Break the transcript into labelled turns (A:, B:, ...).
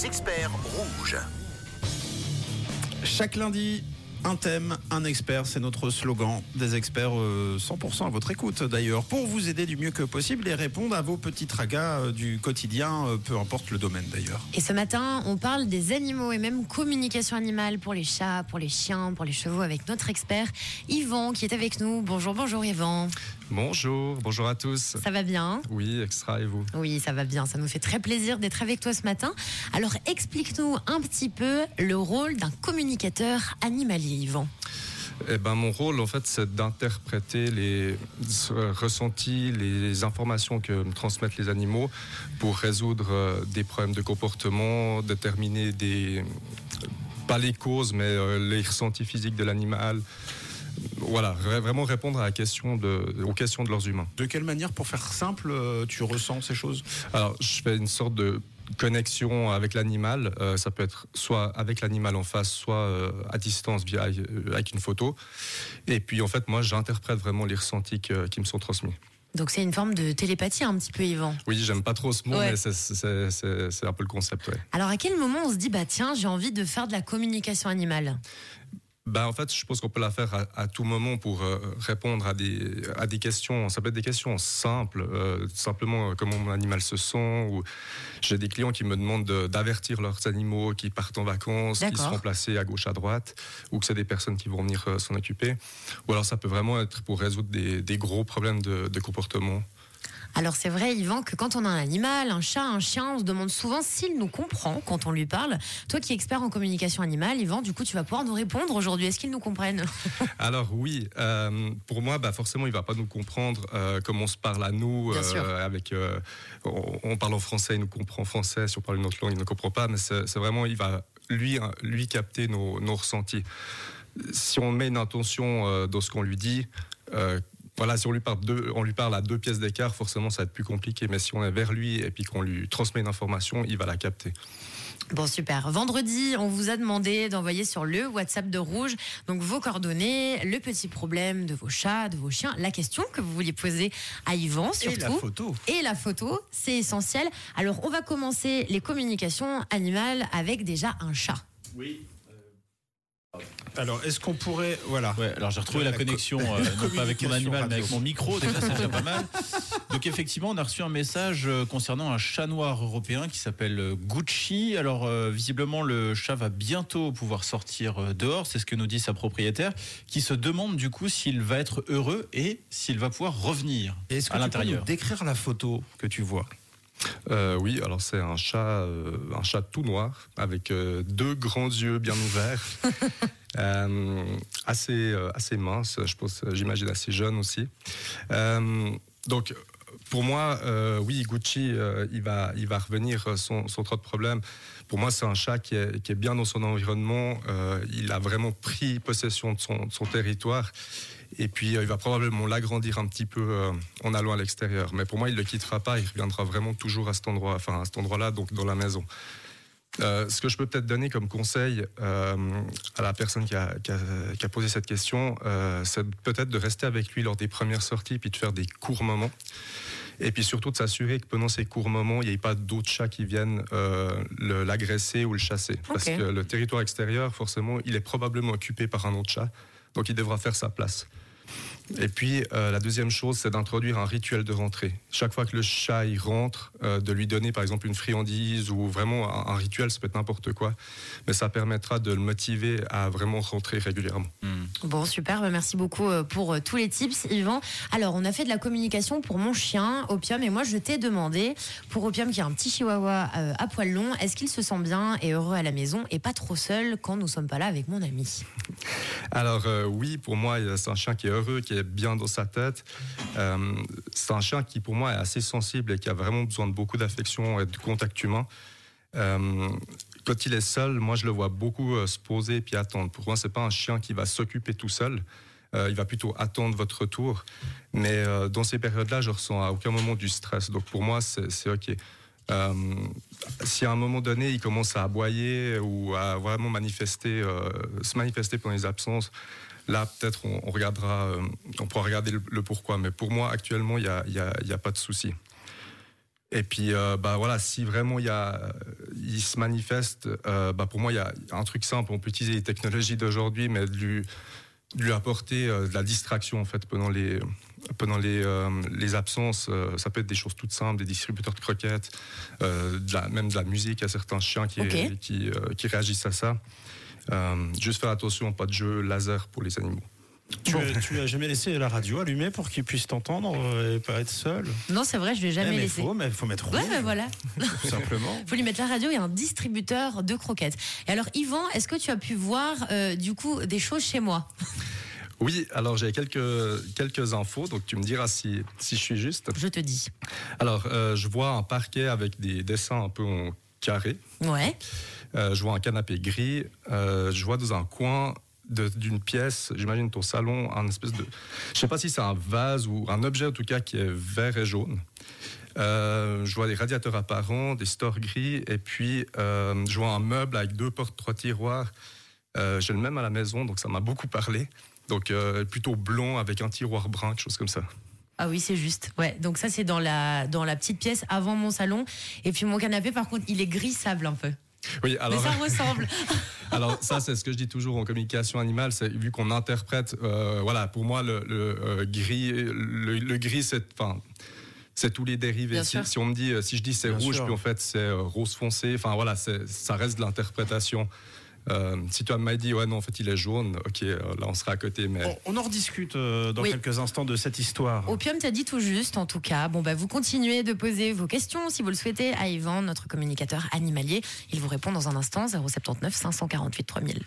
A: Les experts rouges.
B: Chaque lundi, un thème, un expert, c'est notre slogan. Des experts euh, 100% à votre écoute d'ailleurs, pour vous aider du mieux que possible et répondre à vos petits tragas euh, du quotidien, euh, peu importe le domaine d'ailleurs.
C: Et ce matin, on parle des animaux et même communication animale pour les chats, pour les chiens, pour les chevaux avec notre expert Yvan qui est avec nous. Bonjour, bonjour Yvan.
D: Bonjour, bonjour à tous.
C: Ça va bien
D: Oui, extra et vous?
C: Oui, ça va bien. Ça nous fait très plaisir d'être avec toi ce matin. Alors explique-nous un petit peu le rôle d'un communicateur animalier, Yvan.
D: eh ben, mon rôle, en fait, c'est d'interpréter les ressentis, les informations que me transmettent les animaux pour résoudre euh, des problèmes de comportement, déterminer des. pas les causes, mais euh, les ressentis physiques de l'animal. Voilà, vra- vraiment répondre à la question de, aux questions de leurs humains.
B: De quelle manière, pour faire simple, euh, tu ressens ces choses?
D: Alors, je fais une sorte de connexion avec l'animal. Euh, ça peut être soit avec l'animal en face, soit euh, à distance via euh, avec une photo. Et puis, en fait, moi, j'interprète vraiment les ressentis que- qui me sont transmis.
C: Donc c'est une forme de télépathie un petit peu, Yvan?
D: Oui, j'aime pas trop ce mot,
C: Ouais.
D: mais c'est- un peu le concept. Ouais.
C: Alors à quel moment on se dit, bah tiens, j'ai envie de faire de la communication animale?
D: Ben, en fait, je pense qu'on peut la faire à, à tout moment pour euh, répondre à des, à des questions. Ça peut être des questions simples, euh, simplement euh, comment mon animal se sent. Ou j'ai des clients qui me demandent de- d'avertir leurs animaux qui partent en vacances, qui seront placés à gauche, à droite, ou que c'est des personnes qui vont venir s'en occuper. Ou alors ça peut vraiment être pour résoudre des, des gros problèmes de, de comportement.
C: Alors c'est vrai, Yvan, que quand on a un animal, un chat, un chien, on se demande souvent s'il nous comprend quand on lui parle. Toi qui es expert en communication animale, Yvan, du coup tu vas pouvoir nous répondre aujourd'hui. Est-ce qu'ils nous comprennent?
D: Alors oui, euh, pour moi, bah, forcément, il va pas nous comprendre euh, comme on se parle à nous.
C: Bien sûr.
D: avec, euh, on, on parle en français, il nous comprend en français. Si on parle une autre langue, il ne comprend pas. Mais c'est vraiment, il va lui, hein, lui capter nos, nos ressentis. Si on met une intention euh, dans ce qu'on lui dit. Voilà, si on lui, parle deux, on lui parle à deux pièces d'écart, forcément, ça va être plus compliqué. Mais si on est vers lui et puis qu'on lui transmet une information, il va la capter.
C: Bon, super. Vendredi, on vous a demandé d'envoyer sur le WhatsApp de Rouge donc vos coordonnées, le petit problème de vos chats, de vos chiens, la question que vous vouliez poser à Yvan surtout.
B: Et la photo
C: Et la photo, c'est essentiel. Alors, on va commencer les communications animales avec déjà un chat.
B: Oui. Alors, est-ce qu'on pourrait. Voilà.
E: Ouais, alors j'ai retrouvé la,
B: La co-
E: connexion, euh, non pas avec mon animal, mais avec mon micro, déjà c'est déjà pas mal. Donc effectivement, on a reçu un message euh, concernant un chat noir européen qui s'appelle euh, Gucci. Alors euh, visiblement, le chat va bientôt pouvoir sortir euh, dehors, c'est ce que nous dit sa propriétaire, qui se demande du coup s'il va être heureux et s'il va pouvoir revenir
B: Est-ce que
E: à
B: tu peux nous
E: l'intérieur.
B: décrire la photo que tu vois?
D: Euh, oui, alors c'est un chat, euh, un chat tout noir avec euh, deux grands yeux bien ouverts, assez assez mince, je pense, j'imagine assez jeune aussi. Donc pour moi, oui, Gucci, il va il va revenir sans, sans trop de problèmes. Pour moi, c'est un chat qui est, qui est bien dans son environnement. il a vraiment pris possession de son, de son territoire. Et puis, euh, il va probablement l'agrandir un petit peu euh, en allant à l'extérieur. Mais pour moi, il ne le quittera pas. Il reviendra vraiment toujours à cet endroit, enfin à cet endroit-là, donc dans la maison. Euh, ce que je peux peut-être donner comme conseil euh, à la personne qui a, qui a- qui a posé cette question, euh, c'est peut-être de rester avec lui lors des premières sorties, puis de faire des courts moments. Et puis surtout de s'assurer que pendant ces courts moments, il n'y ait pas d'autres chats qui viennent l'agresser ou le chasser. Parce que le territoire extérieur, forcément, il est probablement occupé par un autre chat. Donc il devra faire sa place. Et puis, euh, la deuxième chose, c'est d'introduire un rituel de rentrée. Chaque fois que le chat y rentre, euh, de lui donner par exemple une friandise ou vraiment un, un rituel, ça peut être n'importe quoi, mais ça permettra de le motiver à vraiment rentrer régulièrement.
C: Bon, super. Bah, merci beaucoup euh, pour tous les tips, Yvan. Alors, on a fait de la communication pour mon chien, Opium, et moi, je t'ai demandé, pour Opium, qui est un petit chihuahua euh, à poil long, est-ce qu'il se sent bien et heureux à la maison et pas trop seul quand nous sommes pas là avec mon ami?
D: Alors euh, oui, pour moi, c'est un chien qui est heureux, qui est bien dans sa tête. Euh, c'est un chien qui, pour moi, est assez sensible et qui a vraiment besoin de beaucoup d'affection et de contact humain. Euh, quand il est seul, moi, je le vois beaucoup euh, se poser et puis attendre. Pour moi, c'est pas un chien qui va s'occuper tout seul. Il va plutôt attendre votre retour. Mais dans ces périodes-là, je ressens à aucun moment du stress. Donc pour moi, c'est OK. Si à un moment donné, il commence à aboyer ou à vraiment se manifester pendant les absences, là, peut-être on, on regardera, euh, on pourra regarder le, le pourquoi. Mais pour moi, actuellement, il n'y a, y a- il y a pas de souci. Et puis, euh, bah voilà, si vraiment il y a, il se manifeste, euh, bah pour moi il y a un truc simple. On peut utiliser les technologies d'aujourd'hui, mais de lui, de lui apporter euh, de la distraction en fait pendant les pendant les, euh, les absences. euh, ça peut être des choses toutes simples, des distributeurs de croquettes, euh, de la, même de la musique. Il y a certains chiens qui
C: Ok.
D: qui, euh, qui réagissent à ça. Euh, juste faire attention, pas de jeu laser pour les animaux.
B: Tu, as, tu as jamais laissé la radio allumée pour qu'il puisse t'entendre et pas être seul
C: Non, c'est vrai, je l'ai
B: Eh,
C: jamais
B: mais
C: laissé.
B: faut, mais faut mettre rouge,
C: Ouais, ben voilà.
B: tout simplement.
C: faut lui mettre la radio et un distributeur de croquettes. Et alors, Yvan, est-ce que tu as pu voir euh, du coup des choses chez moi?
D: Oui, alors j'ai quelques, quelques infos, donc tu me diras si, si je suis juste.
C: Je te dis.
D: Alors, euh, je vois un parquet avec des dessins un peu en carré.
C: Ouais.
D: Euh, je vois un canapé gris. Euh, je vois dans un coin d'une pièce, j'imagine ton salon, un espèce de. Je sais pas si c'est un vase ou un objet en tout cas qui est vert et jaune. Euh, je vois des radiateurs apparents, des stores gris, et puis je vois un meuble avec deux portes, trois tiroirs. J'ai le même à la maison, donc ça m'a beaucoup parlé. Donc plutôt blond avec un tiroir brun, quelque chose comme ça.
C: Ah oui, c'est juste. Ouais. Donc ça, c'est dans la dans la petite pièce avant mon salon. Et puis mon canapé, par contre, il est gris sable un peu.
D: Oui, alors.
C: Mais ça ressemble.
D: Alors ça, c'est ce que je dis toujours en communication animale, c'est vu qu'on interprète, euh, voilà, pour moi le, le, euh, gris, le, le gris, c'est, enfin, c'est tous les dérivés. Si, on me dit, euh, si je dis c'est rouge,
B: sûr.
D: puis en fait c'est rose foncé, enfin voilà, c'est, ça reste de l'interprétation. Euh, si toi m'as dit ouais non en fait il est jaune, ok euh, là on sera à côté, mais
B: On, on en rediscute euh, dans
C: Oui.
B: quelques instants de cette histoire.
C: Opium t'as dit tout juste, en tout cas. Bon, bah, vous continuez de poser vos questions si vous le souhaitez à Yvan, notre communicateur animalier. Il vous répond dans un instant, 079 548 3000.